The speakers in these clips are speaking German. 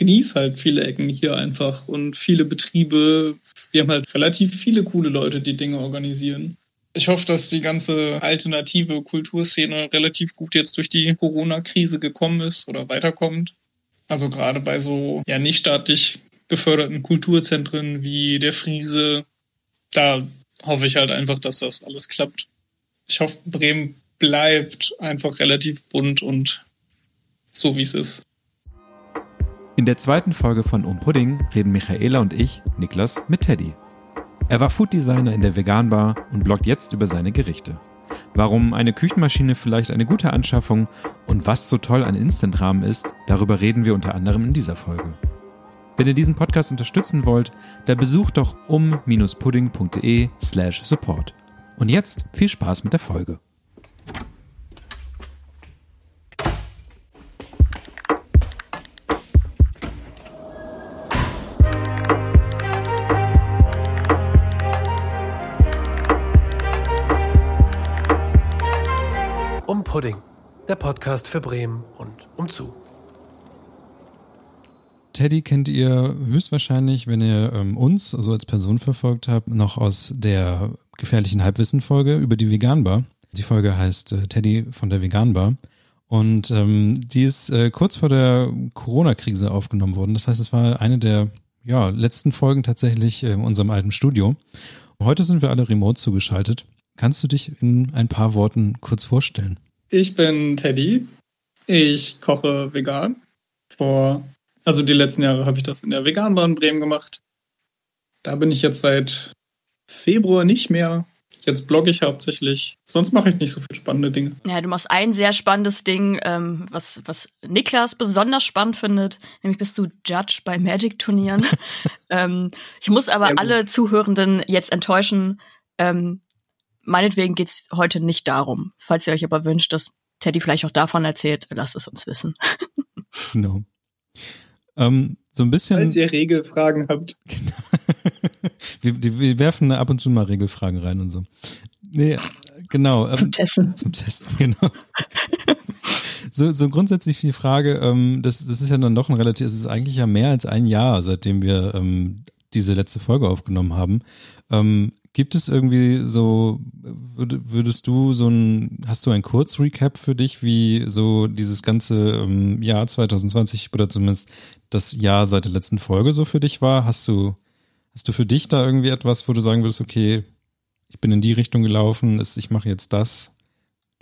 genieße halt viele Ecken hier einfach und viele Betriebe. Wir haben halt relativ viele coole Leute, die Dinge organisieren. Ich hoffe, dass die ganze alternative Kulturszene relativ gut jetzt durch die Corona-Krise gekommen ist oder weiterkommt. Also gerade bei so ja nicht staatlich geförderten Kulturzentren wie der Friese, da hoffe ich halt einfach, dass das alles klappt. Ich hoffe, Bremen bleibt einfach relativ bunt und so wie es ist. In der zweiten Folge von Um Pudding reden Michaela und ich, Niklas, mit Teddy. Er war Food Designer in der Veganbar und bloggt jetzt über seine Gerichte. Warum eine Küchenmaschine vielleicht eine gute Anschaffung und was so toll an Instant-Rahmen ist, darüber reden wir unter anderem in dieser Folge. Wenn ihr diesen Podcast unterstützen wollt, dann besucht doch um-pudding.de slash support. Und jetzt viel Spaß mit der Folge. Pudding, der Podcast für Bremen und umzu. Teddy kennt ihr höchstwahrscheinlich, wenn ihr ähm, uns, also als Person verfolgt habt, noch aus der gefährlichen Halbwissen-Folge über die Veganbar. Die Folge heißt äh, Teddy von der Veganbar. Und ähm, die ist äh, kurz vor der Corona-Krise aufgenommen worden. Das heißt, es war eine der ja, letzten Folgen tatsächlich äh, in unserem alten Studio. Heute sind wir alle remote zugeschaltet. Kannst du dich in ein paar Worten kurz vorstellen? Ich bin Teddy. Ich koche vegan. Vor, also die letzten Jahre habe ich das in der Veganbahn Bremen gemacht. Da bin ich jetzt seit Februar nicht mehr. Jetzt blogge ich hauptsächlich. Sonst mache ich nicht so viele spannende Dinge. Ja, du machst ein sehr spannendes Ding, ähm, was, was Niklas besonders spannend findet. Nämlich bist du Judge bei Magic-Turnieren. ähm, ich muss aber ja, alle Zuhörenden jetzt enttäuschen. Ähm, meinetwegen geht's heute nicht darum. Falls ihr euch aber wünscht, dass Teddy vielleicht auch davon erzählt, lasst es uns wissen. genau. Ähm, so ein bisschen. Falls ihr Regelfragen habt. Genau. wir, wir, werfen ab und zu mal Regelfragen rein und so. Nee, genau. Ähm, zum Testen. Zum Testen, genau. so, so grundsätzlich die Frage, ähm, das, das ist ja dann doch ein relativ, es ist eigentlich ja mehr als ein Jahr, seitdem wir ähm, diese letzte Folge aufgenommen haben. Ähm, Gibt es irgendwie so, würdest du so ein, hast du ein Kurzrecap für dich, wie so dieses ganze ähm, Jahr 2020 oder zumindest das Jahr seit der letzten Folge so für dich war? Hast du, hast du für dich da irgendwie etwas, wo du sagen würdest, okay, ich bin in die Richtung gelaufen, ich mache jetzt das,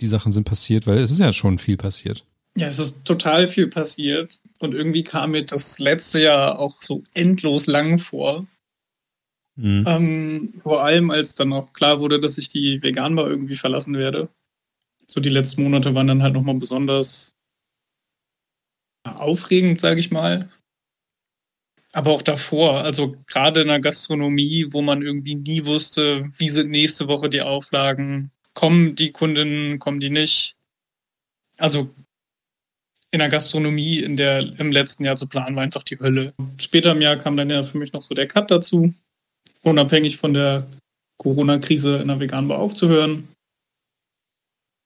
die Sachen sind passiert, weil es ist ja schon viel passiert. Ja, es ist total viel passiert und irgendwie kam mir das letzte Jahr auch so endlos lang vor. Mhm. Ähm, vor allem, als dann auch klar wurde, dass ich die Veganbar irgendwie verlassen werde. So die letzten Monate waren dann halt nochmal besonders aufregend, sage ich mal. Aber auch davor, also gerade in der Gastronomie, wo man irgendwie nie wusste, wie sind nächste Woche die Auflagen, kommen die Kundinnen, kommen die nicht. Also in der Gastronomie in der, im letzten Jahr zu planen, war einfach die Hölle. Später im Jahr kam dann ja für mich noch so der Cut dazu unabhängig von der Corona-Krise in der Veganbar aufzuhören.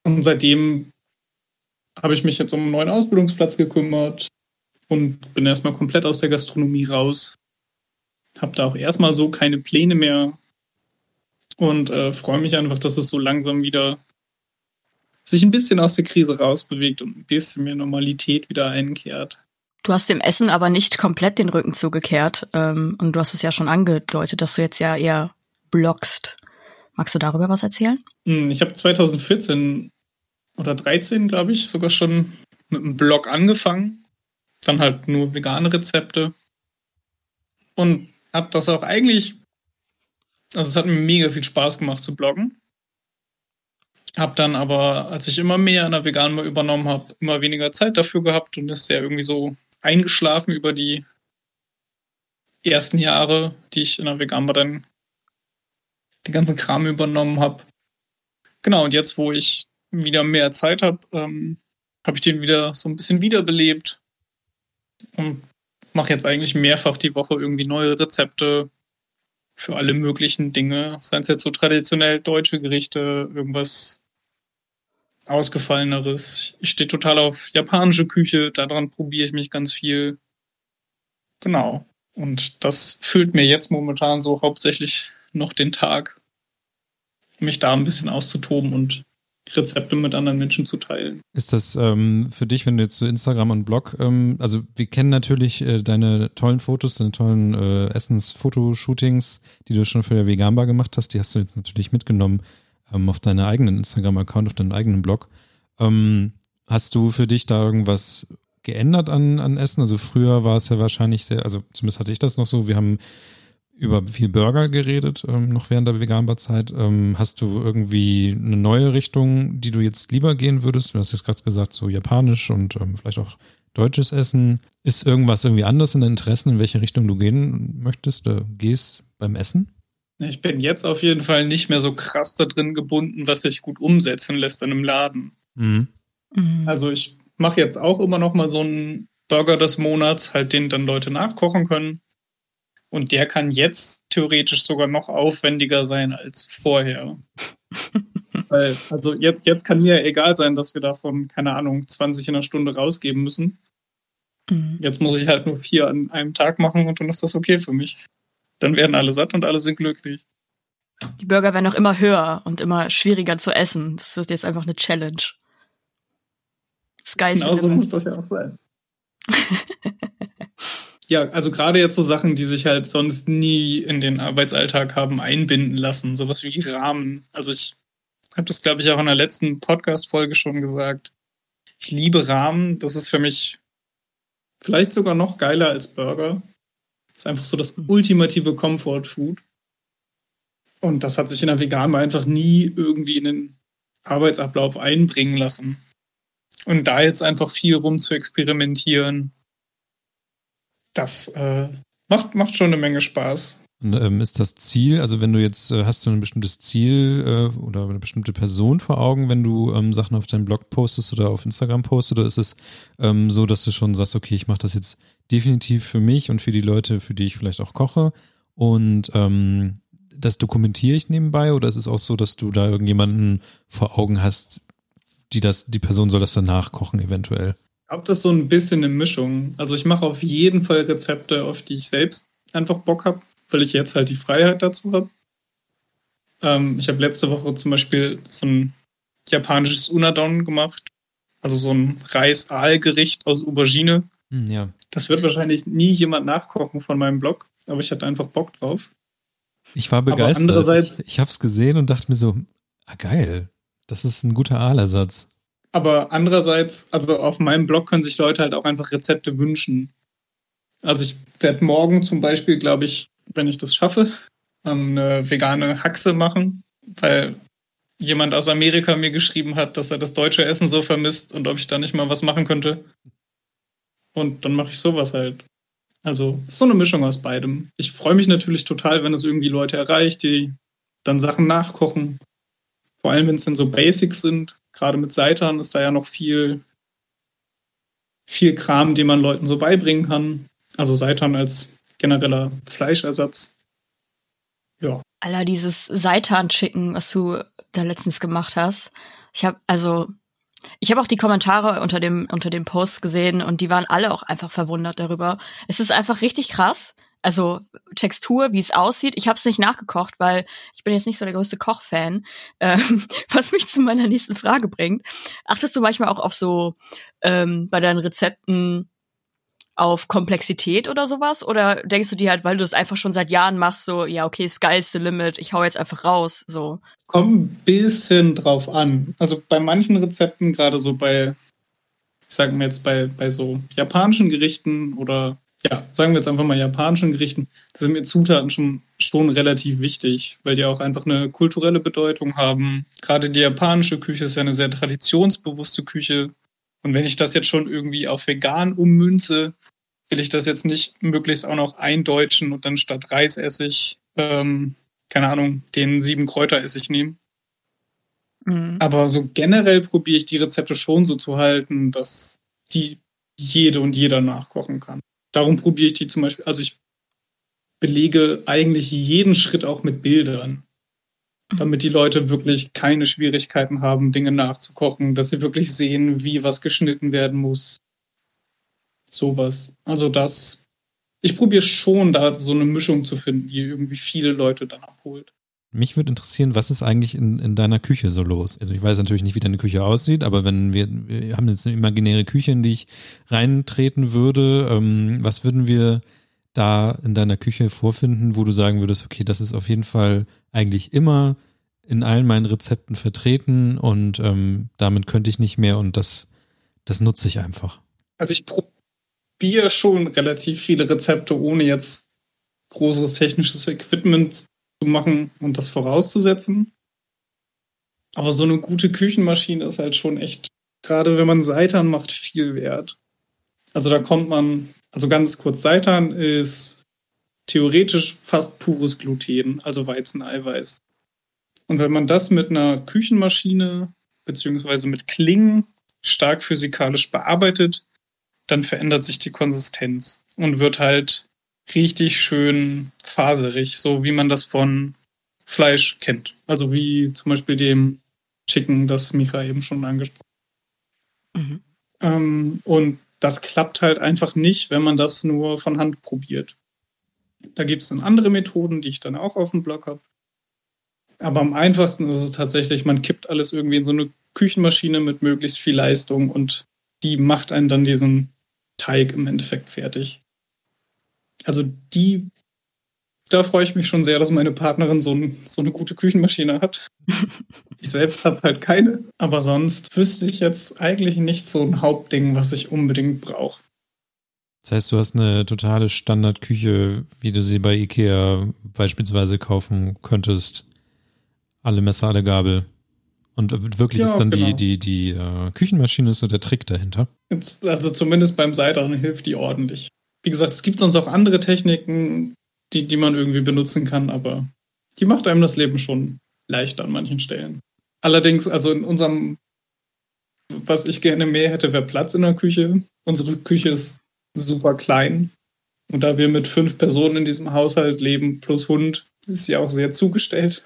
Und seitdem habe ich mich jetzt um einen neuen Ausbildungsplatz gekümmert und bin erstmal komplett aus der Gastronomie raus. Habe da auch erstmal so keine Pläne mehr und äh, freue mich einfach, dass es so langsam wieder sich ein bisschen aus der Krise rausbewegt und ein bisschen mehr Normalität wieder einkehrt. Du hast dem Essen aber nicht komplett den Rücken zugekehrt. Ähm, und du hast es ja schon angedeutet, dass du jetzt ja eher bloggst. Magst du darüber was erzählen? Hm, ich habe 2014 oder 13, glaube ich, sogar schon mit einem Blog angefangen. Dann halt nur vegane Rezepte. Und habe das auch eigentlich, also es hat mir mega viel Spaß gemacht zu bloggen. Hab dann aber, als ich immer mehr an der Veganen übernommen habe, immer weniger Zeit dafür gehabt und ist ja irgendwie so eingeschlafen über die ersten Jahre, die ich in der Veganbar dann den ganzen Kram übernommen habe. Genau, und jetzt, wo ich wieder mehr Zeit habe, ähm, habe ich den wieder so ein bisschen wiederbelebt und mache jetzt eigentlich mehrfach die Woche irgendwie neue Rezepte für alle möglichen Dinge. Seien es jetzt so traditionell deutsche Gerichte, irgendwas Ausgefalleneres. Ich stehe total auf japanische Küche, daran probiere ich mich ganz viel. Genau. Und das füllt mir jetzt momentan so hauptsächlich noch den Tag, mich da ein bisschen auszutoben und Rezepte mit anderen Menschen zu teilen. Ist das ähm, für dich, wenn du jetzt zu so Instagram und Blog, ähm, also wir kennen natürlich äh, deine tollen Fotos, deine tollen äh, Essensfotoshootings, die du schon für der Veganbar gemacht hast, die hast du jetzt natürlich mitgenommen ähm, auf deinen eigenen Instagram-Account, auf deinen eigenen Blog. Ähm, hast du für dich da irgendwas geändert an, an Essen? Also früher war es ja wahrscheinlich sehr, also zumindest hatte ich das noch so, wir haben über viel Burger geredet, ähm, noch während der Veganbarzeit. Ähm, hast du irgendwie eine neue Richtung, die du jetzt lieber gehen würdest? Du hast jetzt gerade gesagt, so japanisch und ähm, vielleicht auch deutsches Essen. Ist irgendwas irgendwie anders in den Interessen, in welche Richtung du gehen möchtest, oder gehst beim Essen? Ich bin jetzt auf jeden Fall nicht mehr so krass da drin gebunden, was sich gut umsetzen lässt in einem Laden. Mhm. mhm. Also ich mache jetzt auch immer noch mal so einen Burger des Monats, halt den dann Leute nachkochen können. Und der kann jetzt theoretisch sogar noch aufwendiger sein als vorher. Weil, also jetzt, jetzt kann mir egal sein, dass wir davon, keine Ahnung, 20 in einer Stunde rausgeben müssen. Mhm. Jetzt muss ich halt nur vier an einem Tag machen und dann ist das okay für mich. Dann werden alle satt und alle sind glücklich. Die Burger werden auch immer höher und immer schwieriger zu essen. Das wird jetzt einfach eine Challenge. Sky's genau so muss das ja auch sein. ja, also gerade jetzt so Sachen, die sich halt sonst nie in den Arbeitsalltag haben einbinden lassen, sowas wie Rahmen. Also ich habe das, glaube ich, auch in der letzten Podcast-Folge schon gesagt. Ich liebe Rahmen. Das ist für mich vielleicht sogar noch geiler als Burger. Das ist einfach so das mhm. ultimative Comfort-Food. Und das hat sich in der Veganer einfach nie irgendwie in den Arbeitsablauf einbringen lassen. Und da jetzt einfach viel rum zu experimentieren, das äh, macht, macht schon eine Menge Spaß. Und, ähm, ist das Ziel, also wenn du jetzt, äh, hast du ein bestimmtes Ziel äh, oder eine bestimmte Person vor Augen, wenn du ähm, Sachen auf deinem Blog postest oder auf Instagram postest, oder ist es ähm, so, dass du schon sagst, okay, ich mache das jetzt definitiv für mich und für die Leute, für die ich vielleicht auch koche und ähm, das dokumentiere ich nebenbei oder ist es auch so, dass du da irgendjemanden vor Augen hast, die das, die Person soll das dann nachkochen eventuell. Ich glaube, das ist so ein bisschen eine Mischung. Also ich mache auf jeden Fall Rezepte, auf die ich selbst einfach Bock habe, weil ich jetzt halt die Freiheit dazu habe. Ähm, ich habe letzte Woche zum Beispiel so ein japanisches Unadon gemacht. Also so ein Reis-Aal-Gericht aus Aubergine. Hm, ja. Das wird wahrscheinlich nie jemand nachkochen von meinem Blog, aber ich hatte einfach Bock drauf. Ich war begeistert. Aber andererseits, ich, ich habe es gesehen und dachte mir so, ah geil, das ist ein guter Aalersatz. Aber andererseits, also auf meinem Blog können sich Leute halt auch einfach Rezepte wünschen. Also ich werde morgen zum Beispiel, glaube ich, wenn ich das schaffe, eine vegane Haxe machen, weil jemand aus Amerika mir geschrieben hat, dass er das deutsche Essen so vermisst und ob ich da nicht mal was machen könnte. Und dann mache ich sowas halt. Also so eine Mischung aus beidem. Ich freue mich natürlich total, wenn es irgendwie Leute erreicht, die dann Sachen nachkochen vor allem, wenn es dann so Basics sind, gerade mit Seitan ist da ja noch viel, viel Kram, den man Leuten so beibringen kann. Also Seitan als genereller Fleischersatz. Ja. Aller dieses Seitan-Chicken, was du da letztens gemacht hast. Ich habe also ich habe auch die Kommentare unter dem unter dem Post gesehen und die waren alle auch einfach verwundert darüber. Es ist einfach richtig krass, also Textur, wie es aussieht. Ich habe es nicht nachgekocht, weil ich bin jetzt nicht so der größte Kochfan. Ähm, was mich zu meiner nächsten Frage bringt. Achtest du manchmal auch auf so ähm, bei deinen Rezepten auf Komplexität oder sowas? Oder denkst du dir halt, weil du das einfach schon seit Jahren machst, so, ja, okay, sky's the limit, ich hau jetzt einfach raus, so? Kommt ein bisschen drauf an. Also bei manchen Rezepten, gerade so bei, ich sag mal jetzt bei, bei so japanischen Gerichten oder ja, sagen wir jetzt einfach mal japanischen Gerichten, sind mir Zutaten schon, schon relativ wichtig, weil die auch einfach eine kulturelle Bedeutung haben. Gerade die japanische Küche ist ja eine sehr traditionsbewusste Küche. Und wenn ich das jetzt schon irgendwie auf vegan ummünze, will ich das jetzt nicht möglichst auch noch eindeutschen und dann statt Reisessig, ähm, keine Ahnung, den sieben Kräuteressig nehmen. Mhm. Aber so generell probiere ich die Rezepte schon so zu halten, dass die jede und jeder nachkochen kann darum probiere ich die zum Beispiel, also ich belege eigentlich jeden Schritt auch mit Bildern. Damit die Leute wirklich keine Schwierigkeiten haben, Dinge nachzukochen, dass sie wirklich sehen, wie was geschnitten werden muss. Sowas. Also das ich probiere schon, da so eine Mischung zu finden, die irgendwie viele Leute dann abholt. Mich würde interessieren, was ist eigentlich in, in deiner Küche so los? Also ich weiß natürlich nicht, wie deine Küche aussieht, aber wenn wir, wir haben jetzt eine imaginäre Küche, in die ich reintreten würde, ähm, was würden wir da in deiner Küche vorfinden, wo du sagen würdest, okay, das ist auf jeden Fall eigentlich immer in allen meinen Rezepten vertreten und ähm, damit könnte ich nicht mehr und das, das nutze ich einfach. Also ich probiere schon relativ viele Rezepte, ohne jetzt großes technisches Equipment zu machen und das vorauszusetzen. Aber so eine gute Küchenmaschine ist halt schon echt, gerade wenn man Seitan macht, viel wert. Also da kommt man also ganz kurz, Seitan ist theoretisch fast pures Gluten, also Weizeneiweiß. Und wenn man das mit einer Küchenmaschine beziehungsweise mit Klingen stark physikalisch bearbeitet, dann verändert sich die Konsistenz und wird halt richtig schön faserig, so wie man das von Fleisch kennt. Also wie zum Beispiel dem Chicken, das Micha eben schon angesprochen hat. Mhm. Ähm, und das klappt halt einfach nicht, wenn man das nur von Hand probiert. Da gibt es dann andere Methoden, die ich dann auch auf dem Blog habe. Aber am einfachsten ist es tatsächlich, man kippt alles irgendwie in so eine Küchenmaschine mit möglichst viel Leistung und die macht einen dann diesen Teig im Endeffekt fertig. Also die da freue ich mich schon sehr, dass meine Partnerin so, ein, so eine gute Küchenmaschine hat. ich selbst habe halt keine, aber sonst wüsste ich jetzt eigentlich nicht so ein Hauptding, was ich unbedingt brauche. Das heißt, du hast eine totale Standardküche, wie du sie bei Ikea beispielsweise kaufen könntest. Alle Messer, alle Gabel. Und wirklich ja, ist dann genau. die, die, die äh, Küchenmaschine ist so der Trick dahinter. Also zumindest beim Seitern hilft die ordentlich. Wie gesagt, es gibt sonst auch andere Techniken, die, die man irgendwie benutzen kann, aber die macht einem das Leben schon leichter an manchen Stellen. Allerdings, also in unserem, was ich gerne mehr hätte, wäre Platz in der Küche. Unsere Küche ist super klein. Und da wir mit fünf Personen in diesem Haushalt leben, plus Hund, ist sie auch sehr zugestellt.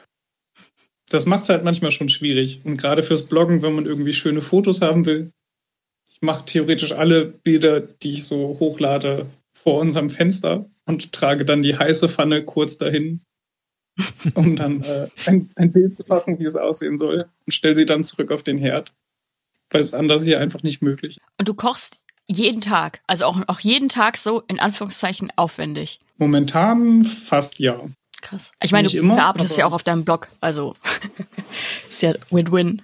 Das macht es halt manchmal schon schwierig. Und gerade fürs Bloggen, wenn man irgendwie schöne Fotos haben will, ich mache theoretisch alle Bilder, die ich so hochlade, vor unserem Fenster und trage dann die heiße Pfanne kurz dahin, um dann äh, ein, ein, Bild zu machen, wie es aussehen soll und stelle sie dann zurück auf den Herd, weil es anders hier einfach nicht möglich. Und du kochst jeden Tag, also auch, auch jeden Tag so in Anführungszeichen aufwendig. Momentan fast ja. Krass. Ich meine, du immer, verarbeitest ja auch auf deinem Blog, also ist ja Win-Win.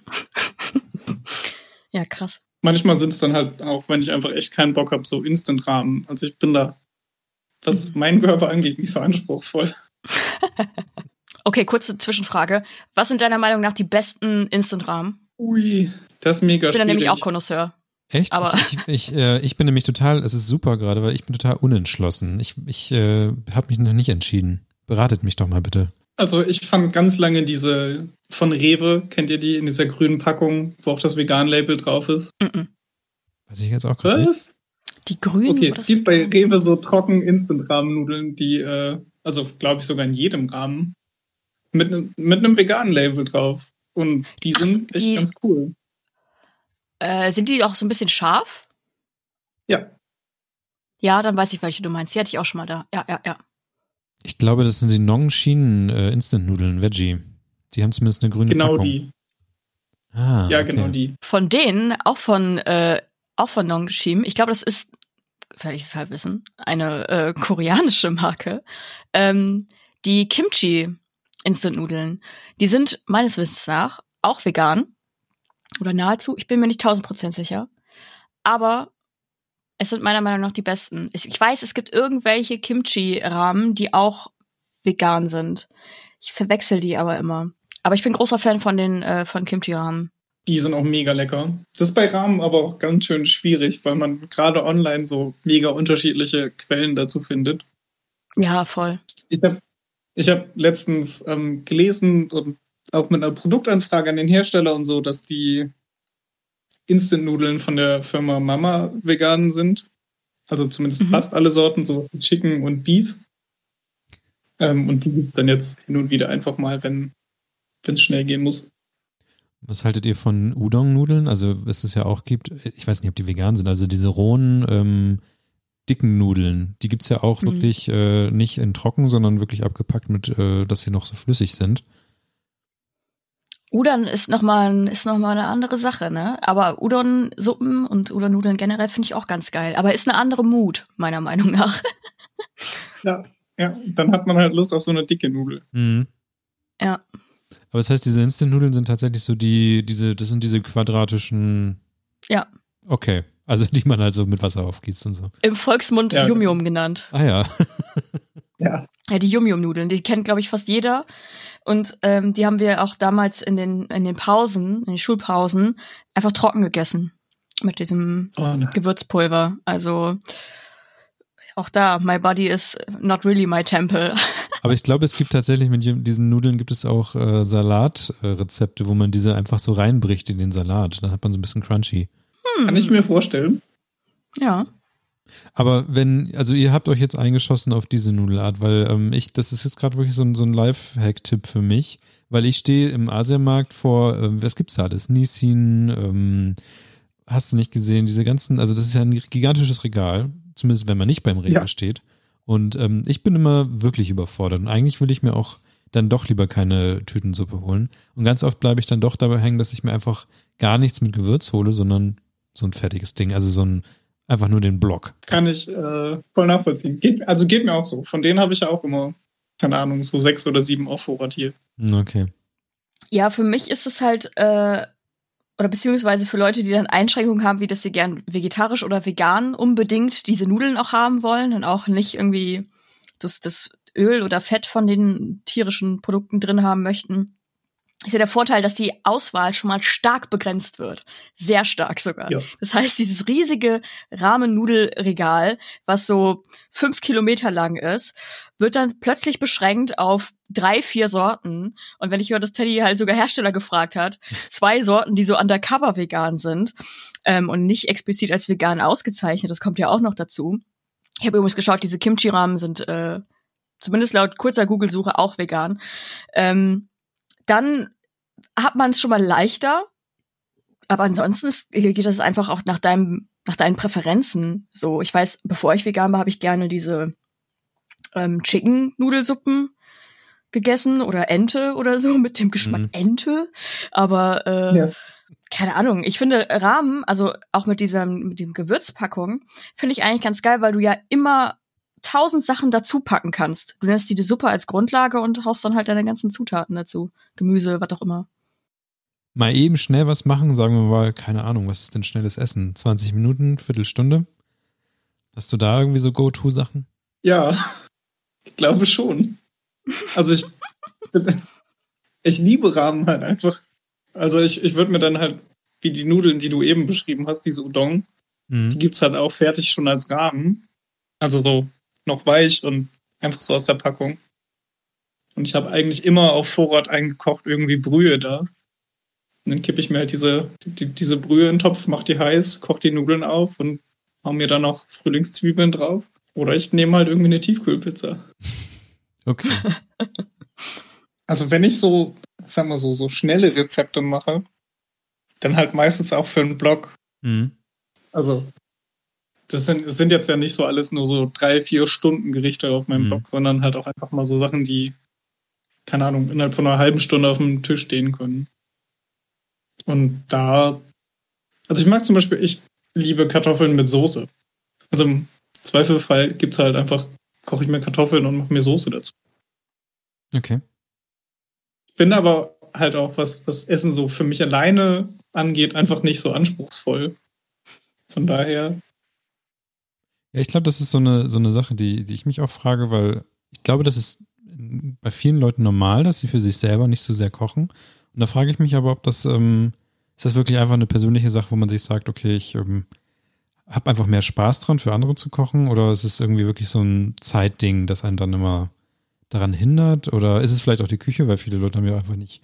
ja, krass. Manchmal sind es dann halt auch, wenn ich einfach echt keinen Bock habe, so Instant-Rahmen. Also ich bin da was meinen Körper angeht, nicht so anspruchsvoll. okay, kurze Zwischenfrage. Was sind deiner Meinung nach die besten Instant-Rahmen? Ui, das ist mega Ich bin da nämlich auch Connoisseur. Echt? Aber ich, ich, ich, äh, ich, bin nämlich total, es ist super gerade, weil ich bin total unentschlossen. Ich, ich äh, habe mich noch nicht entschieden. Beratet mich doch mal bitte. Also ich fand ganz lange diese von Rewe, kennt ihr die in dieser grünen Packung, wo auch das Vegan-Label drauf ist? Mm -mm. Weiß ich jetzt auch gerade. Was? Die grünen. Okay, es gibt bei Rewe so trocken Instant-Rahmennudeln, die, äh, also glaube ich sogar in jedem Rahmen, mit, ne, mit einem veganen Label drauf. Und die Ach, sind echt die, ganz cool. Äh, sind die auch so ein bisschen scharf? Ja. Ja, dann weiß ich, welche du meinst. Die hatte ich auch schon mal da. Ja, ja, ja. Ich glaube, das sind die Nong Schienen äh, Instant-Nudeln, Veggie. Die haben zumindest eine grüne Genau Packung. die. Ah, ja, okay. genau die. Von denen, auch von äh, auch von Nongshim. Ich glaube, das ist, gefährliches Halbwissen, eine äh, koreanische Marke. Ähm, die Kimchi Instant-Nudeln. Die sind meines Wissens nach auch vegan. Oder nahezu. Ich bin mir nicht tausend Prozent sicher. Aber es sind meiner Meinung nach die besten. Ich weiß, es gibt irgendwelche Kimchi-Rahmen, die auch vegan sind. Ich verwechsel die aber immer. Aber ich bin großer Fan von den äh, von Kimchi-Rahmen. Die sind auch mega lecker. Das ist bei Rahmen aber auch ganz schön schwierig, weil man gerade online so mega unterschiedliche Quellen dazu findet. Ja, voll. Ich habe ich hab letztens ähm, gelesen und auch mit einer Produktanfrage an den Hersteller und so, dass die Instant-Nudeln von der Firma Mama vegan sind. Also zumindest mhm. fast alle Sorten, sowas wie Chicken und Beef. Ähm, und die gibt's dann jetzt hin und wieder einfach mal, wenn es schnell gehen muss. Was haltet ihr von Udon-Nudeln? Also, was es ja auch gibt, ich weiß nicht, ob die vegan sind, also diese rohen, ähm, dicken Nudeln. Die gibt's ja auch Mhm. wirklich äh, nicht in trocken, sondern wirklich abgepackt mit, äh, dass sie noch so flüssig sind. Udon ist nochmal ist noch mal eine andere Sache, ne? Aber Udon-Suppen und Udon-Nudeln generell finde ich auch ganz geil. Aber ist eine andere Mut, meiner Meinung nach. Ja, ja, dann hat man halt Lust auf so eine dicke Nudel. Mhm. Ja. Aber das heißt, diese Instant-Nudeln sind tatsächlich so die, diese, das sind diese quadratischen. Ja. Okay. Also die man halt so mit Wasser aufgießt und so. Im Volksmund Ja. Yum-Yum genannt. Ah ja. Ja, Ja, die Yum-Yum-Nudeln, die kennt, glaube ich, fast jeder. Und ähm, die haben wir auch damals in den, in den Pausen, in den Schulpausen, einfach trocken gegessen. Mit diesem oh, ne. Gewürzpulver. Also auch da, my body is not really my temple. Aber ich glaube, es gibt tatsächlich mit diesen Nudeln gibt es auch äh, Salatrezepte, wo man diese einfach so reinbricht in den Salat. Dann hat man so ein bisschen crunchy. kann ich mir vorstellen. Ja. Aber wenn, also ihr habt euch jetzt eingeschossen auf diese Nudelart, weil ähm, ich, das ist jetzt gerade wirklich so ein, so ein Live-Hack-Tipp für mich, weil ich stehe im Asiamarkt vor, ähm, was gibt's da alles? Nissin, ähm, hast du nicht gesehen, diese ganzen, also das ist ja ein gigantisches Regal, zumindest wenn man nicht beim Regal Ja. steht. Und ähm, ich bin immer wirklich überfordert. Und eigentlich will ich mir auch dann doch lieber keine Tütensuppe holen. Und ganz oft bleibe ich dann doch dabei hängen, dass ich mir einfach gar nichts mit Gewürz hole, sondern so ein fertiges Ding, also so ein einfach nur den Block. Kann ich äh, voll nachvollziehen. Geht, also geht mir auch so. Von denen habe ich ja auch immer, keine Ahnung, so sechs oder sieben auf Vorrat hier. Hm, Okay. Ja, für mich ist es halt, äh, oder beziehungsweise für Leute, die dann Einschränkungen haben, wie dass sie gern vegetarisch oder vegan unbedingt diese Nudeln auch haben wollen und auch nicht irgendwie das, das Öl oder Fett von den tierischen Produkten drin haben möchten. Ist ja der Vorteil, dass die Auswahl schon mal stark begrenzt wird. Sehr stark sogar. Ja. Das heißt, dieses riesige Rahmennudelregal, was so fünf Kilometer lang ist, wird dann plötzlich beschränkt auf drei, vier Sorten. Und wenn ich höre, dass Teddy halt sogar Hersteller gefragt hat, zwei Sorten, die so undercover vegan sind ähm, und nicht explizit als vegan ausgezeichnet, das kommt ja auch noch dazu. Ich habe übrigens geschaut, diese Kimchi-Rahmen sind äh, zumindest laut kurzer Google-Suche auch vegan. Ähm, dann hat man es schon mal leichter, aber ansonsten ist, geht das einfach auch nach deinem, nach deinen Präferenzen. So, ich weiß, bevor ich vegan war, habe ich gerne diese ähm, Chicken-Nudelsuppen gegessen oder Ente oder so mit dem Geschmack Mhm. Ente. Aber äh, Ja. keine Ahnung. Ich finde Rahmen, also auch mit dieser mit dem Gewürzpackung, finde ich eigentlich ganz geil, weil du ja immer tausend Sachen dazu packen kannst. Du nimmst die Suppe als Grundlage und haust dann halt deine ganzen Zutaten dazu. Gemüse, was auch immer. Mal eben schnell was machen, sagen wir mal, keine Ahnung, was ist denn schnelles Essen? 20 Minuten, Viertelstunde? Hast du da irgendwie so Go-To-Sachen? Ja, ich glaube schon. Also ich, ich liebe Ramen halt einfach. Also ich, ich würde mir dann halt, wie die Nudeln, die du eben beschrieben hast, diese Udon, die Mhm. gibt's halt auch fertig schon als Rahmen. Also so noch weich und einfach so aus der Packung. Und ich habe eigentlich immer auf Vorrat eingekocht irgendwie Brühe da. Und dann kippe ich mir halt diese, die, diese Brühe in den Topf, mach die heiß, koch die Nudeln auf und hau mir dann noch Frühlingszwiebeln drauf. Oder ich nehme halt irgendwie eine Tiefkühlpizza. Okay. Also wenn ich so, sag mal so, so schnelle Rezepte mache, dann halt meistens auch für einen Blog. Mhm. Also das sind, es sind jetzt ja nicht so alles nur so drei, vier Stunden Gerichte auf meinem Mhm. Blog, sondern halt auch einfach mal so Sachen, die, keine Ahnung, innerhalb von einer halben Stunde auf dem Tisch stehen können. Und da, also ich mag zum Beispiel, ich liebe Kartoffeln mit Soße. Also im Zweifelfall gibt's halt einfach, koche ich mir Kartoffeln und mache mir Soße dazu. Okay. bin aber halt auch, was, was Essen so für mich alleine angeht, einfach nicht so anspruchsvoll. Von daher, Ja, ich glaube, das ist so eine, so eine Sache, die, die ich mich auch frage, weil ich glaube, das ist bei vielen Leuten normal, dass sie für sich selber nicht so sehr kochen. Und da frage ich mich aber, ob das, ähm, ist das wirklich einfach eine persönliche Sache, wo man sich sagt, okay, ich ähm, habe einfach mehr Spaß dran, für andere zu kochen, oder ist es irgendwie wirklich so ein Zeitding, das einen dann immer daran hindert? Oder ist es vielleicht auch die Küche, weil viele Leute haben ja einfach nicht,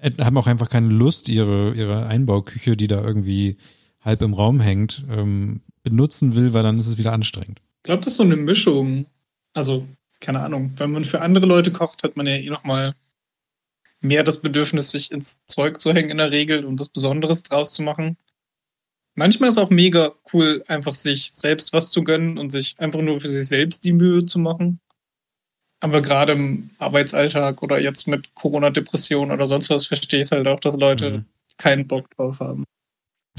äh, haben auch einfach keine Lust, ihre, ihre Einbauküche, die da irgendwie halb im Raum hängt, ähm, benutzen will, weil dann ist es wieder anstrengend. ich glaube, das ist so eine Mischung. Also, keine Ahnung, wenn man für andere Leute kocht, hat man ja eh nochmal mehr das Bedürfnis, sich ins Zeug zu hängen in der Regel und was Besonderes draus zu machen. manchmal ist es auch mega cool, einfach sich selbst was zu gönnen und sich einfach nur für sich selbst die Mühe zu machen. Aber gerade im Arbeitsalltag oder jetzt mit Corona-Depression oder sonst was verstehe ich halt auch, dass Leute mhm. keinen Bock drauf haben.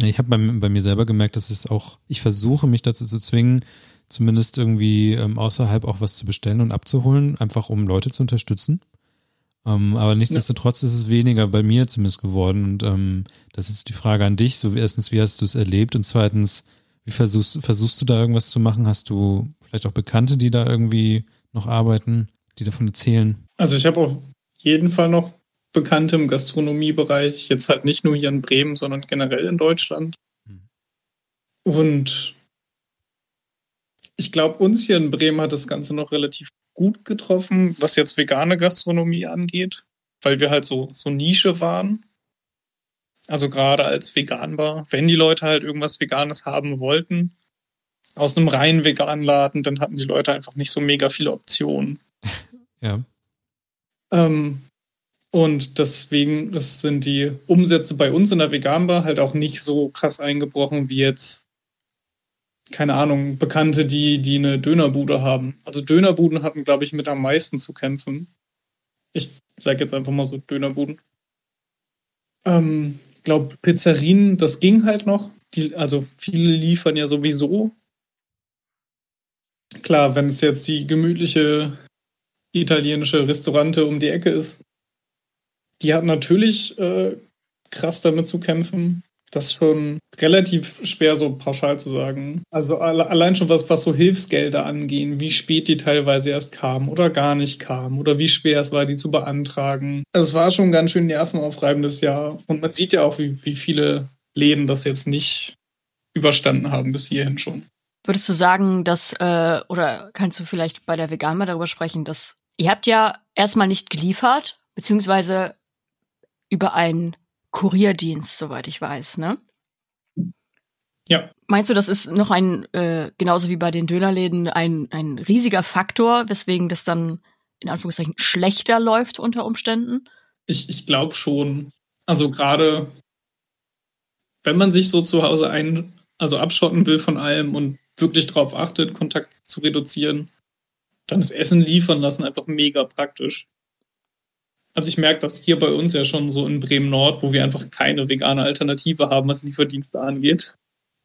Ich habe bei, bei, mir selber gemerkt, dass es auch, ich versuche mich dazu zu zwingen, zumindest irgendwie ähm, außerhalb auch was zu bestellen und abzuholen, einfach um Leute zu unterstützen. Ähm, aber nichtsdestotrotz ja. ist es weniger bei mir zumindest geworden. Und ähm, das ist die Frage an dich. So, erstens, wie hast du es erlebt? Und zweitens, wie versuchst, versuchst du da irgendwas zu machen? Hast du vielleicht auch Bekannte, die da irgendwie noch arbeiten, die davon erzählen? Also ich habe auf jeden Fall noch Bekannte im Gastronomiebereich, jetzt halt nicht nur hier in Bremen, sondern generell in Deutschland. Hm. Und ich glaube, uns hier in Bremen hat das Ganze noch relativ gut getroffen, was jetzt vegane Gastronomie angeht, weil wir halt so, so Nische waren. Also gerade als vegan war, wenn die Leute halt irgendwas Veganes haben wollten, aus einem rein veganen Laden, dann hatten die Leute einfach nicht so mega viele Optionen. Ja. Ähm, und deswegen sind die Umsätze bei uns in der Veganbar halt auch nicht so krass eingebrochen wie jetzt keine Ahnung, Bekannte, die, die eine Dönerbude haben. Also Dönerbuden hatten, glaube ich, mit am meisten zu kämpfen. Ich sage jetzt einfach mal so Dönerbuden. Ähm, glaube, Pizzerien, das ging halt noch. Die, also viele liefern ja sowieso. Klar, wenn es jetzt die gemütliche italienische Restaurante um die Ecke ist, die hat natürlich äh, krass damit zu kämpfen. Das ist schon relativ schwer so pauschal zu sagen. Also allein schon was, was so Hilfsgelder angehen, wie spät die teilweise erst kamen oder gar nicht kamen oder wie schwer es war, die zu beantragen. Also es war schon ein ganz schön nervenaufreibendes Jahr. Und man sieht ja auch, wie, wie viele Läden das jetzt nicht überstanden haben bis hierhin schon. Würdest du sagen, dass, äh, oder kannst du vielleicht bei der Vegan mal darüber sprechen, dass ihr habt ja erstmal nicht geliefert, beziehungsweise über einen Kurierdienst, soweit ich weiß, ne? Ja. Meinst du, das ist noch ein, äh, genauso wie bei den Dönerläden, ein, ein riesiger Faktor, weswegen das dann in Anführungszeichen schlechter läuft unter Umständen? Ich, ich glaube schon. Also gerade wenn man sich so zu Hause ein, also abschotten will von allem und wirklich darauf achtet, Kontakt zu reduzieren, dann ist Essen liefern lassen einfach mega praktisch. Also ich merke das hier bei uns ja schon so in Bremen Nord, wo wir einfach keine vegane Alternative haben, was Lieferdienste angeht.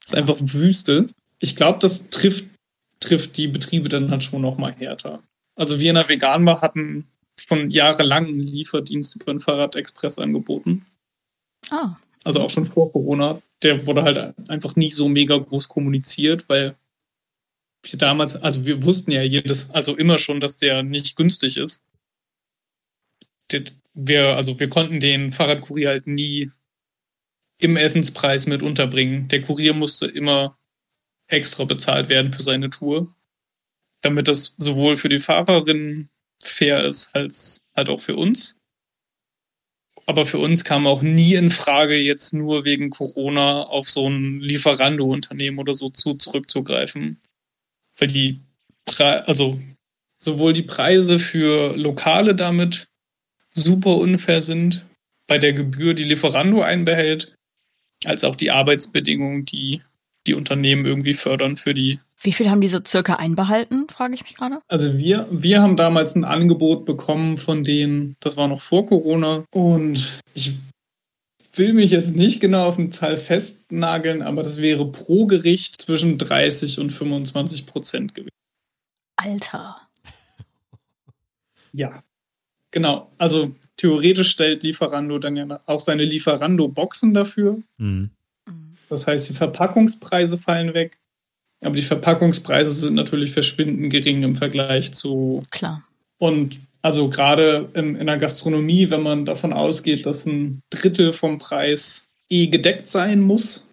Das ist einfach Wüste. Ich glaube, das trifft, trifft die Betriebe dann halt schon noch mal härter. Also wir in der Veganbar hatten schon jahrelang einen Lieferdienst über den Fahrradexpress angeboten. Ah. Also auch schon vor Corona. Der wurde halt einfach nie so mega groß kommuniziert, weil wir damals, also wir wussten ja jedes, also immer schon, dass der nicht günstig ist wir, also wir konnten den Fahrradkurier halt nie im Essenspreis mit unterbringen. Der Kurier musste immer extra bezahlt werden für seine Tour, damit das sowohl für die Fahrerin fair ist, als halt auch für uns. Aber für uns kam auch nie in Frage, jetzt nur wegen Corona auf so ein Lieferando-Unternehmen oder so zu zurückzugreifen. Weil die, Pre also sowohl die Preise für Lokale damit super unfair sind bei der Gebühr, die Lieferando einbehält, als auch die Arbeitsbedingungen, die die Unternehmen irgendwie fördern für die. Wie viel haben die so circa einbehalten, frage ich mich gerade? Also wir, wir haben damals ein Angebot bekommen von denen, das war noch vor Corona und ich will mich jetzt nicht genau auf eine Zahl festnageln, aber das wäre pro Gericht zwischen 30 und 25 Prozent gewesen. Alter. Ja. Genau, also theoretisch stellt Lieferando dann ja auch seine Lieferando-Boxen dafür. Mhm. Das heißt, die Verpackungspreise fallen weg, aber die Verpackungspreise sind natürlich verschwindend gering im Vergleich zu. Klar. Und also gerade in, in der Gastronomie, wenn man davon ausgeht, dass ein Drittel vom Preis eh gedeckt sein muss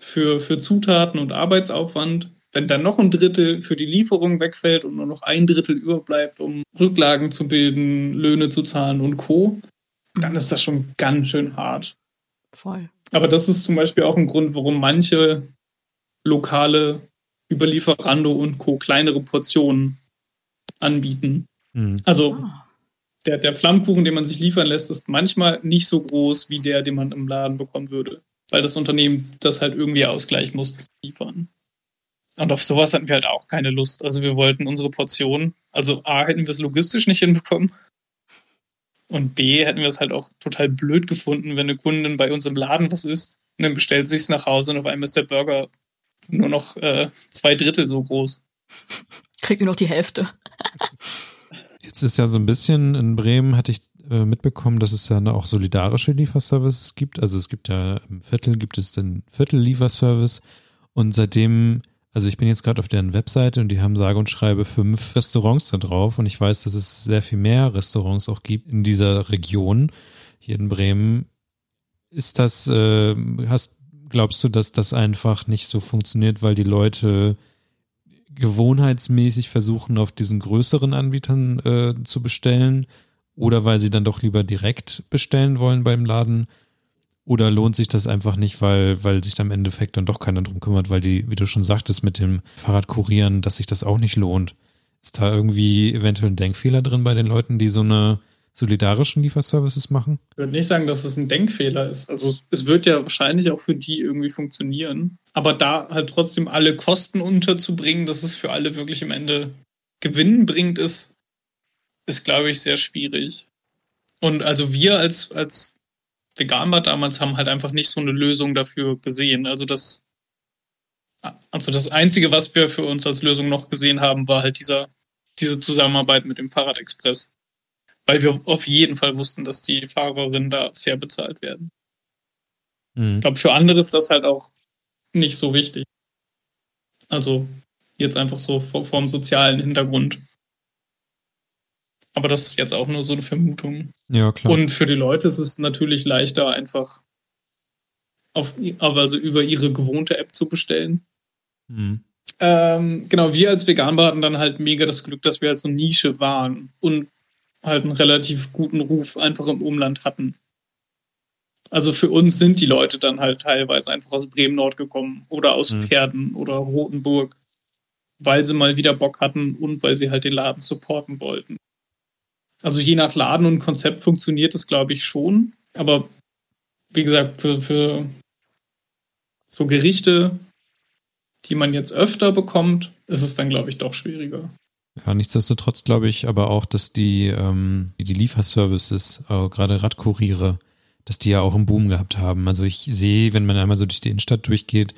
für, für Zutaten und Arbeitsaufwand, wenn dann noch ein Drittel für die Lieferung wegfällt und nur noch ein Drittel überbleibt, um Rücklagen zu bilden, Löhne zu zahlen und Co., dann ist das schon ganz schön hart. Voll. Aber das ist zum Beispiel auch ein Grund, warum manche lokale über Lieferando und Co. kleinere Portionen anbieten. Mhm. Also ah. der, der Flammkuchen, den man sich liefern lässt, ist manchmal nicht so groß wie der, den man im Laden bekommen würde. weil das Unternehmen das halt irgendwie ausgleichen muss, das liefern. Und auf sowas hatten wir halt auch keine Lust. Also wir wollten unsere Portion, also A, hätten wir es logistisch nicht hinbekommen. Und B, hätten wir es halt auch total blöd gefunden, wenn eine Kundin bei uns im Laden was isst und dann bestellt sich es nach Hause und auf einmal ist der Burger nur noch äh, zwei Drittel so groß. Kriegt nur noch die Hälfte. Jetzt ist ja so ein bisschen in Bremen, hatte ich äh, mitbekommen, dass es ja auch solidarische Lieferservices gibt. Also es gibt ja im Viertel gibt es den Viertel-Lieferservice und seitdem also ich bin jetzt gerade auf deren Webseite und die haben sage und schreibe fünf Restaurants da drauf und ich weiß, dass es sehr viel mehr Restaurants auch gibt in dieser Region hier in Bremen. Ist das, äh, hast, glaubst du, dass das einfach nicht so funktioniert, weil die Leute gewohnheitsmäßig versuchen, auf diesen größeren Anbietern äh, zu bestellen oder weil sie dann doch lieber direkt bestellen wollen beim Laden? Oder lohnt sich das einfach nicht, weil, weil sich am Endeffekt dann doch keiner drum kümmert, weil die, wie du schon sagtest, mit dem Fahrradkurieren, dass sich das auch nicht lohnt. Ist da irgendwie eventuell ein Denkfehler drin bei den Leuten, die so eine solidarischen Lieferservices machen? Ich würde nicht sagen, dass es ein Denkfehler ist. Also es wird ja wahrscheinlich auch für die irgendwie funktionieren. Aber da halt trotzdem alle Kosten unterzubringen, dass es für alle wirklich im Ende gewinnbringend ist, ist, glaube ich, sehr schwierig. Und also wir als, als Veganbar damals haben halt einfach nicht so eine Lösung dafür gesehen. Also das, also das Einzige, was wir für uns als Lösung noch gesehen haben, war halt dieser, diese Zusammenarbeit mit dem Fahrradexpress. Weil wir auf jeden Fall wussten, dass die Fahrerinnen da fair bezahlt werden. Mhm. Ich glaube, für andere ist das halt auch nicht so wichtig. Also jetzt einfach so vom sozialen Hintergrund. Aber das ist jetzt auch nur so eine Vermutung. Ja, klar. Und für die Leute ist es natürlich leichter, einfach auf, also über ihre gewohnte App zu bestellen. Mhm. Ähm, genau, wir als Veganbar hatten dann halt mega das Glück, dass wir halt so Nische waren und halt einen relativ guten Ruf einfach im Umland hatten. Also für uns sind die Leute dann halt teilweise einfach aus Bremen-Nord gekommen oder aus mhm. Pferden oder Rotenburg, weil sie mal wieder Bock hatten und weil sie halt den Laden supporten wollten. Also je nach Laden und Konzept funktioniert es, glaube ich, schon. Aber wie gesagt, für, für so Gerichte, die man jetzt öfter bekommt, ist es dann, glaube ich, doch schwieriger. Ja, nichtsdestotrotz glaube ich aber auch, dass die, ähm, die Lieferservices, äh, gerade Radkuriere, dass die ja auch einen Boom gehabt haben. Also ich sehe, wenn man einmal so durch die Innenstadt durchgeht,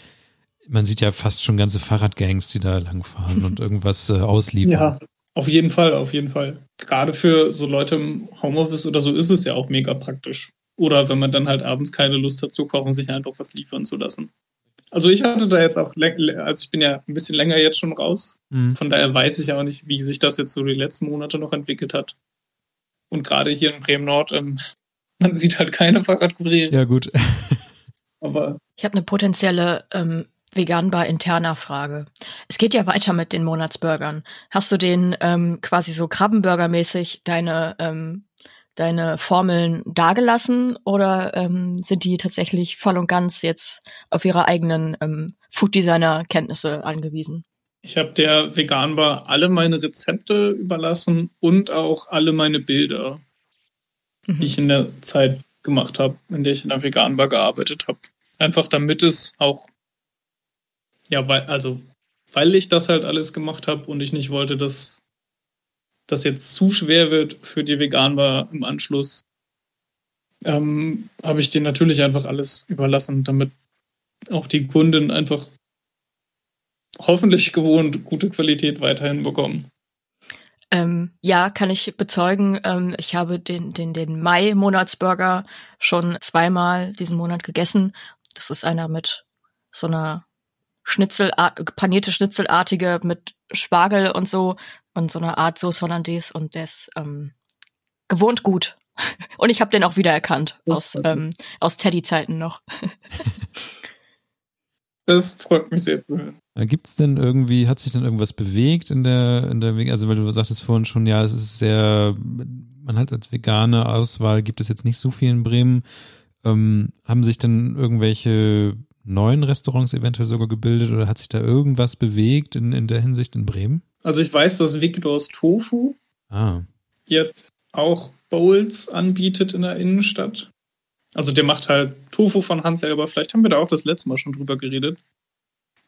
man sieht ja fast schon ganze Fahrradgangs, die da langfahren und irgendwas äh, ausliefern. Ja, auf jeden Fall, auf jeden Fall. Gerade für so Leute im Homeoffice oder so ist es ja auch mega praktisch. Oder wenn man dann halt abends keine Lust hat zu kochen, sich einfach was liefern zu lassen. Also ich hatte da jetzt auch, also ich bin ja ein bisschen länger jetzt schon raus. Mhm. Von daher weiß ich auch nicht, wie sich das jetzt so die letzten Monate noch entwickelt hat. Und gerade hier in Bremen Nord, ähm, man sieht halt keine Fahrradkuriere. Ja, gut. Aber ich habe eine potenzielle ähm, veganbar interner Frage. Es geht ja weiter mit den Monatsburgern. Hast du den ähm, quasi so Krabbenburger-mäßig deine ähm, deine Formeln dagelassen oder ähm, sind die tatsächlich voll und ganz jetzt auf ihre eigenen ähm, Food Designer Kenntnisse angewiesen? Ich habe der Veganbar alle meine Rezepte überlassen und auch alle meine Bilder, mhm. die ich in der Zeit gemacht habe, in der ich in der Veganbar gearbeitet habe. Einfach damit es auch ja, weil, also, weil ich das halt alles gemacht habe und ich nicht wollte, dass das jetzt zu schwer wird für die Veganbar im Anschluss, ähm, habe ich denen natürlich einfach alles überlassen, damit auch die Kunden einfach hoffentlich gewohnt gute Qualität weiterhin bekommen. Ähm, ja, kann ich bezeugen. Ähm, ich habe den, den, den Mai-Monatsburger schon zweimal diesen Monat gegessen. Das ist einer mit so einer Schnitzel, panierte Schnitzelartige mit Spargel und so und so eine Art Sauce Hollandaise und der ist ähm, gewohnt gut. Und ich habe den auch wiedererkannt aus, ähm, aus Teddy-Zeiten noch. Das freut mich sehr zu hören. Gibt es denn irgendwie, hat sich denn irgendwas bewegt in der, in der, also weil du sagtest vorhin schon, ja, es ist sehr, man hat als vegane Auswahl, gibt es jetzt nicht so viel in Bremen. Ähm, haben sich denn irgendwelche neuen Restaurants eventuell sogar gebildet oder hat sich da irgendwas bewegt in, in der Hinsicht in Bremen? Also ich weiß, dass Victors Tofu ah. jetzt auch Bowls anbietet in der Innenstadt. Also der macht halt Tofu von Hand selber. Vielleicht haben wir da auch das letzte Mal schon drüber geredet.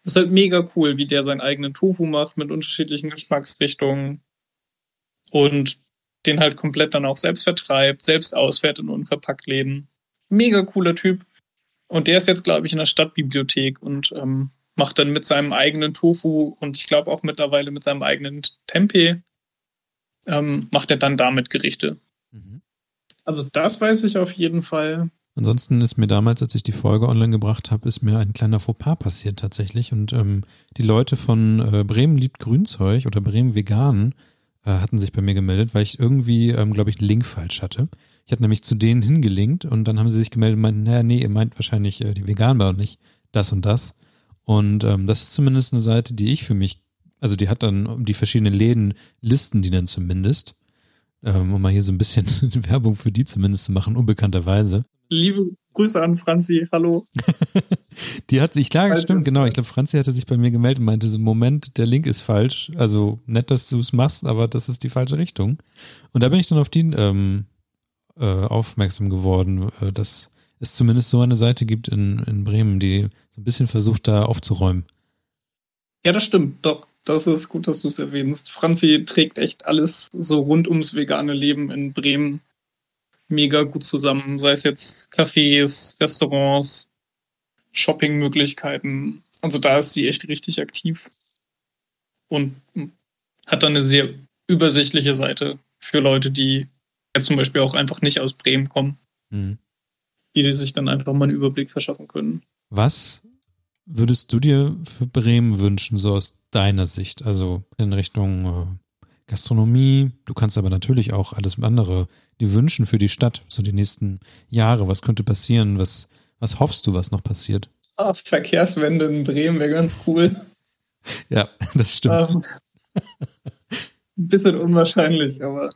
Das ist halt mega cool, wie der seinen eigenen Tofu macht mit unterschiedlichen Geschmacksrichtungen und den halt komplett dann auch selbst vertreibt, selbst ausfährt in Unverpacktläden. Mega cooler Typ. Und der ist jetzt, glaube ich, in der Stadtbibliothek und ähm, macht dann mit seinem eigenen Tofu und ich glaube auch mittlerweile mit seinem eigenen Tempeh, ähm, macht er dann damit Gerichte. Mhm. Also das weiß ich auf jeden Fall. Ansonsten ist mir damals, als ich die Folge online gebracht habe, ist mir ein kleiner Fauxpas passiert tatsächlich. Und ähm, die Leute von äh, Bremen liebt Grünzeug oder Bremen Vegan äh, hatten sich bei mir gemeldet, weil ich irgendwie, ähm, glaube ich, einen Link falsch hatte. Ich hatte nämlich zu denen hingelinkt und dann haben sie sich gemeldet und meinten, naja, nee, ihr meint wahrscheinlich äh, die Veganbar und nicht das und das. Und ähm, das ist zumindest eine Seite, die ich für mich, also die hat dann die verschiedenen Läden, listen die dann zumindest, ähm, um mal hier so ein bisschen Werbung für die zumindest zu machen, unbekannterweise. Liebe Grüße an Franzi, hallo. die hat sich, klar, stimmt, genau. Ich glaube, Franzi hatte sich bei mir gemeldet und meinte so, Moment, der Link ist falsch. Also nett, dass du es machst, aber das ist die falsche Richtung. Und da bin ich dann auf die ähm, äh, aufmerksam geworden, äh, dass es zumindest so eine Seite gibt in, in Bremen, die so ein bisschen versucht, da aufzuräumen. Ja, das stimmt, doch. Das ist gut, dass du es erwähnst. Franzi trägt echt alles so rund ums vegane Leben in Bremen mega gut zusammen, sei es jetzt Cafés, Restaurants, Shoppingmöglichkeiten. Also da ist sie echt richtig aktiv und hat dann eine sehr übersichtliche Seite für Leute, die ja zum Beispiel auch einfach nicht aus Bremen kommen, mhm. die sich dann einfach mal einen Überblick verschaffen können. Was würdest du dir für Bremen wünschen, so aus deiner Sicht? Also in Richtung äh, Gastronomie, du kannst aber natürlich auch alles andere die wünschen für die Stadt, so die nächsten Jahre? Was könnte passieren? Was, was hoffst du, was noch passiert? Ah, Verkehrswende in Bremen wäre ganz cool. Ja, das stimmt. Ähm, ein bisschen unwahrscheinlich, aber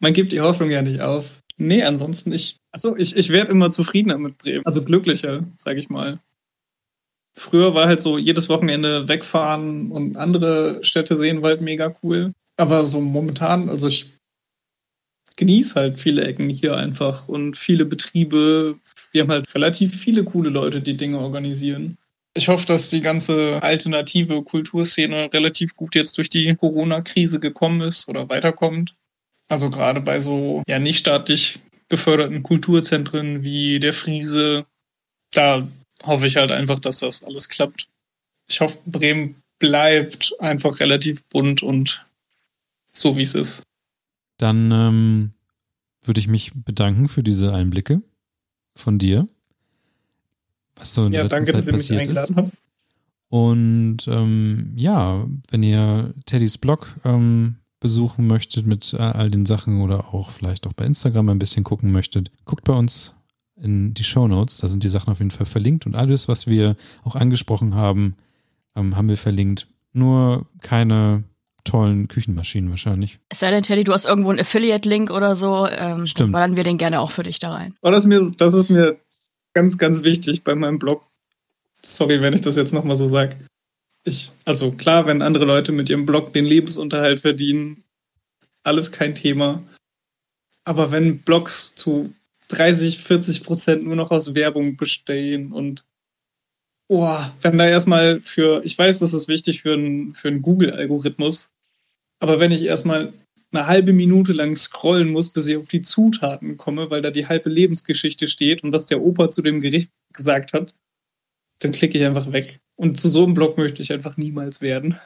man gibt die Hoffnung ja nicht auf. Nee, ansonsten ich, also ich, ich werde immer zufriedener mit Bremen, also glücklicher, sag ich mal. Früher war halt so jedes Wochenende wegfahren und andere Städte sehen war halt mega cool. Aber so momentan, also ich genieße halt viele Ecken hier einfach und viele Betriebe. Wir haben halt relativ viele coole Leute, die Dinge organisieren. Ich hoffe, dass die ganze alternative Kulturszene relativ gut jetzt durch die Corona-Krise gekommen ist oder weiterkommt. Also gerade bei so ja nicht staatlich geförderten Kulturzentren wie der Friese, da hoffe ich halt einfach, dass das alles klappt. Ich hoffe, Bremen bleibt einfach relativ bunt und so wie es ist. Dann ähm, würde ich mich bedanken für diese Einblicke von dir. Was so in ja, der letzten danke, Zeit dass ihr mich eingeladen ist. habt. Und ähm, ja, wenn ihr Teddys Blog ähm, besuchen möchtet mit all den Sachen oder auch vielleicht auch bei Instagram ein bisschen gucken möchtet, guckt bei uns in die Show Notes. Da sind die Sachen auf jeden Fall verlinkt und alles, was wir auch angesprochen haben, ähm, haben wir verlinkt. Nur keine tollen Küchenmaschinen wahrscheinlich. Es sei denn, Teddy, du hast irgendwo einen Affiliate-Link oder so, ähm, Stimmt. dann ballern wir den gerne auch für dich da rein. Oh, das, ist mir, das ist mir ganz, ganz wichtig bei meinem Blog. Sorry, wenn ich das jetzt nochmal so sage. Ich, also klar, wenn andere Leute mit ihrem Blog den Lebensunterhalt verdienen, alles kein Thema. Aber wenn Blogs zu 30, 40 Prozent nur noch aus Werbung bestehen und oh, wenn da erstmal für, ich weiß, das ist wichtig für einen für einen Google-Algorithmus, aber wenn ich erstmal eine halbe Minute lang scrollen muss, bis ich auf die Zutaten komme, weil da die halbe Lebensgeschichte steht und was der Opa zu dem Gericht gesagt hat, dann klicke ich einfach weg. Und zu so einem Blog möchte ich einfach niemals werden.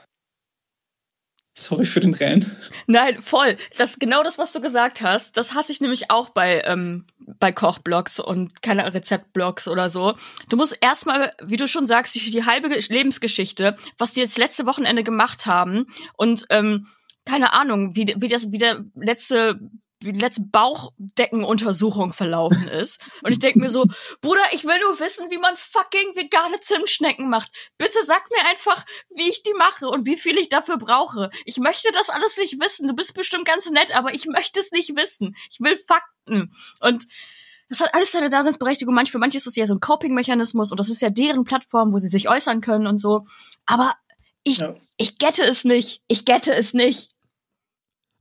Sorry für den Rennen. Nein, voll. Das ist genau das, was du gesagt hast. Das hasse ich nämlich auch bei, ähm, bei Kochblogs und keine Rezeptblogs oder so. Du musst erstmal, wie du schon sagst, die halbe Lebensgeschichte, was die jetzt letzte Wochenende gemacht haben und ähm, keine Ahnung, wie, wie das, wie der letzte wie die letzte Bauchdeckenuntersuchung verlaufen ist. Und ich denke mir so, Bruder, ich will nur wissen, wie man fucking vegane Zimtschnecken macht. Bitte sag mir einfach, wie ich die mache und wie viel ich dafür brauche. Ich möchte das alles nicht wissen. Du bist bestimmt ganz nett, aber ich möchte es nicht wissen. Ich will Fakten. Und das hat alles seine Daseinsberechtigung. Manch, für manche ist das ja so ein Coping-Mechanismus und das ist ja deren Plattform, wo sie sich äußern können und so. Aber ich, ja. ich gette es nicht. Ich gette es nicht.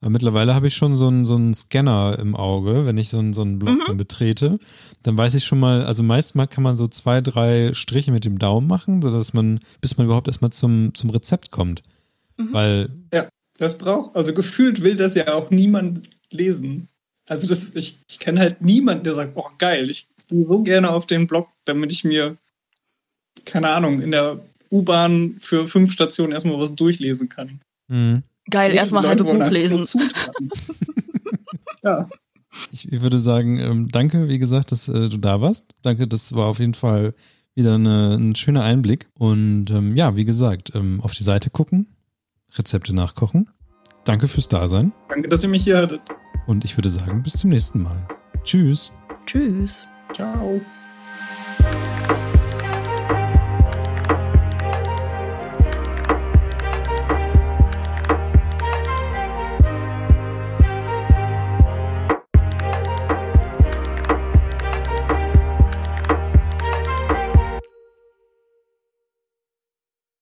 Weil mittlerweile habe ich schon so einen, so einen Scanner im Auge, wenn ich so einen, so einen Blog Mhm. betrete. Dann weiß ich schon mal, also meistens kann man so zwei, drei Striche mit dem Daumen machen, sodass man, bis man überhaupt erstmal zum, zum Rezept kommt. Mhm. Weil, Das braucht, also gefühlt will das ja auch niemand lesen. Also das, ich, ich kenne halt niemanden, der sagt, boah, geil, ich gehe so gerne auf den Blog, damit ich mir, keine Ahnung, in der U-Bahn für fünf Stationen erstmal was durchlesen kann. mh, Geil, erstmal halbe Buch lesen. ja, ich, ich würde sagen, ähm, danke, wie gesagt, dass äh, du da warst. Danke, das war auf jeden Fall wieder eine, ein schöner Einblick. Und ähm, ja, wie gesagt, ähm, auf die Seite gucken, Rezepte nachkochen. Danke fürs Dasein. danke, dass ihr mich hier hattet. Und ich würde sagen, bis zum nächsten Mal. Tschüss. Tschüss. Ciao.